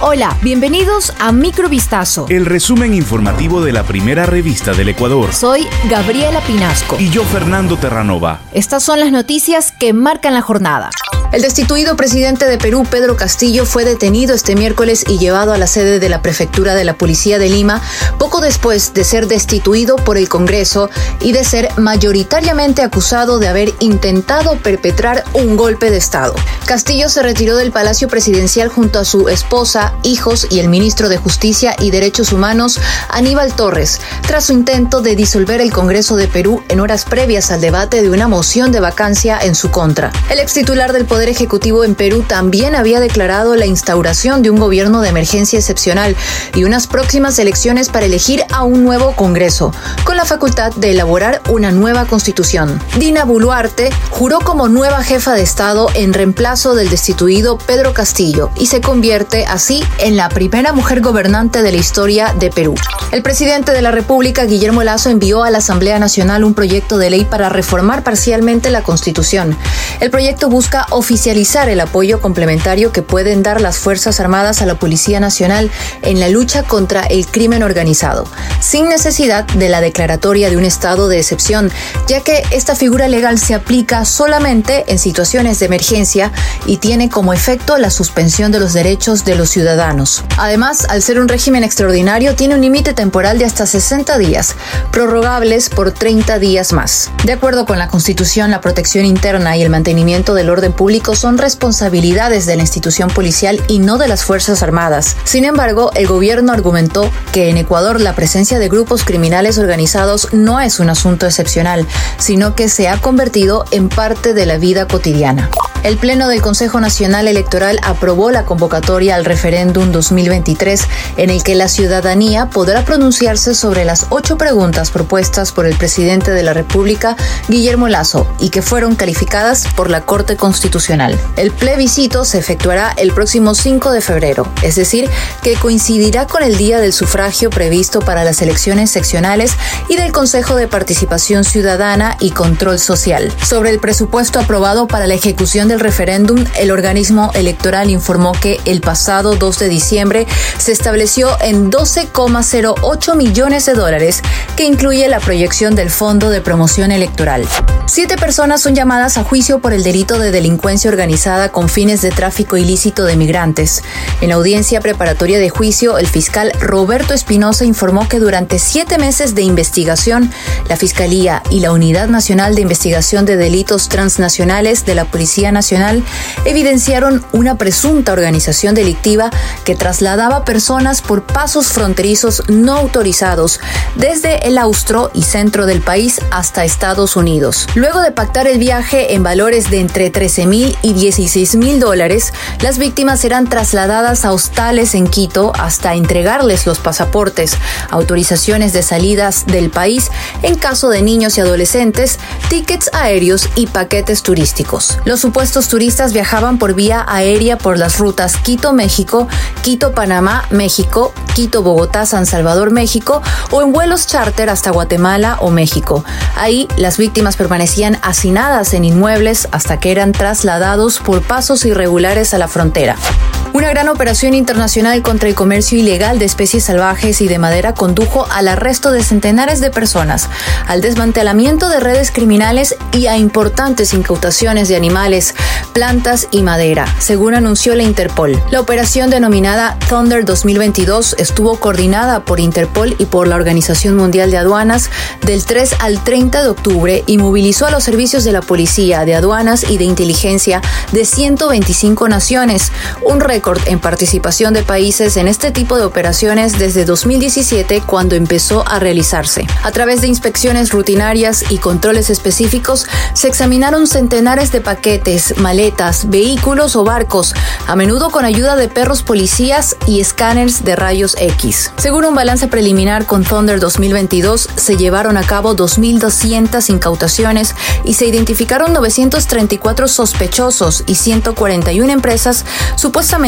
Hola, bienvenidos a Microvistazo. El resumen informativo de la primera revista del Ecuador. Soy Gabriela Pinasco. Y yo, Fernando Terranova. Estas son las noticias que marcan la jornada. El destituido presidente de Perú, Pedro Castillo, fue detenido este miércoles y llevado a la sede de la prefectura de la Policía de Lima después de ser destituido por el Congreso y de ser mayoritariamente acusado de haber intentado perpetrar un golpe de Estado. Castillo se retiró del Palacio Presidencial junto a su esposa, hijos y el ministro de Justicia y Derechos Humanos, Aníbal Torres, tras su intento de disolver el Congreso de Perú en horas previas al debate de una moción de vacancia en su contra. El ex titular del Poder Ejecutivo en Perú también había declarado la instauración de un gobierno de emergencia excepcional y unas próximas elecciones para elegir a un nuevo Congreso, con la facultad de elaborar una nueva constitución. Dina Boluarte juró como nueva jefa de Estado en reemplazo del destituido Pedro Castillo y se convierte así en la primera mujer gobernante de la historia de Perú. El presidente de la República, Guillermo Lazo, envió a la Asamblea Nacional un proyecto de ley para reformar parcialmente la Constitución. El proyecto busca oficializar el apoyo complementario que pueden dar las Fuerzas Armadas a la Policía Nacional en la lucha contra el crimen organizado, sin necesidad de la declaratoria de un estado de excepción, ya que esta figura legal se aplica solamente en situaciones de emergencia y tiene como efecto la suspensión de los derechos de los ciudadanos. Además, al ser un régimen extraordinario, tiene un límite temporal de hasta 60 días, prorrogables por 30 días más. De acuerdo con la Constitución, la protección interna y el mantenimiento del orden público son responsabilidades de la institución policial y no de las Fuerzas Armadas. Sin embargo, el gobierno argumentó que en Ecuador la presencia de grupos criminales organizados no es un asunto excepcional, sino que se ha convertido en parte de la vida cotidiana. El Pleno del Consejo Nacional Electoral aprobó la convocatoria al referéndum 2023 en el que la ciudadanía podrá pronunciarse sobre las ocho preguntas propuestas por el presidente de la República, Guillermo Lazo, y que fueron calificadas por la Corte Constitucional. El plebiscito se efectuará el próximo 5 de febrero, es decir, que coincidirá con el día del sufragio previsto para las elecciones seccionales y del Consejo de Participación Ciudadana y Control Social. Sobre el presupuesto aprobado para la ejecución del referéndum, el organismo electoral informó que el pasado 2 de diciembre se estableció en 12,08 millones de dólares, que incluye la proyección del Fondo de Promoción Electoral. Siete personas son llamadas a juicio por el delito de delincuencia organizada con fines de tráfico ilícito de migrantes. En la audiencia preparatoria de juicio, el fiscal Roberto Espinosa informó que durante siete meses de investigación, la Fiscalía y la Unidad Nacional de Investigación de Delitos Transnacionales de la Policía Nacional evidenciaron una presunta organización delictiva que trasladaba personas por pasos fronterizos no autorizados desde el austro y centro del país hasta Estados Unidos. Luego de pactar el viaje en valores de entre 13 mil y 16 mil dólares, las víctimas eran trasladadas a hostales en Quito hasta entregarles los pasaportes, autorizaciones de salidas del país en caso de niños y adolescentes, tickets aéreos y paquetes turísticos. Los supuestos turistas viajaban por vía aérea por las rutas Quito-México, Quito-Panamá, México, Quito-Bogotá, San Salvador, México o en vuelos charter hasta Guatemala o México. Ahí las víctimas permanecían hacinadas en inmuebles hasta que eran trasladados por pasos irregulares a la frontera. Una gran operación internacional contra el comercio ilegal de especies salvajes y de madera condujo al arresto de centenares de personas, al desmantelamiento de redes criminales y a importantes incautaciones de animales, plantas y madera, según anunció la Interpol. La operación denominada Thunder 2022 estuvo coordinada por Interpol y por la Organización Mundial de Aduanas del 3 al 30 de octubre y movilizó a los servicios de la policía, de aduanas y de inteligencia de 125 naciones, un récord en participación de países en este tipo de operaciones desde 2017 cuando empezó a realizarse. A través de inspecciones rutinarias y controles específicos se examinaron centenares de paquetes, maletas, vehículos o barcos, a menudo con ayuda de perros policías y escáneres de rayos X. Según un balance preliminar con Thunder 2022, se llevaron a cabo 2.200 incautaciones y se identificaron 934 sospechosos y 141 empresas supuestamente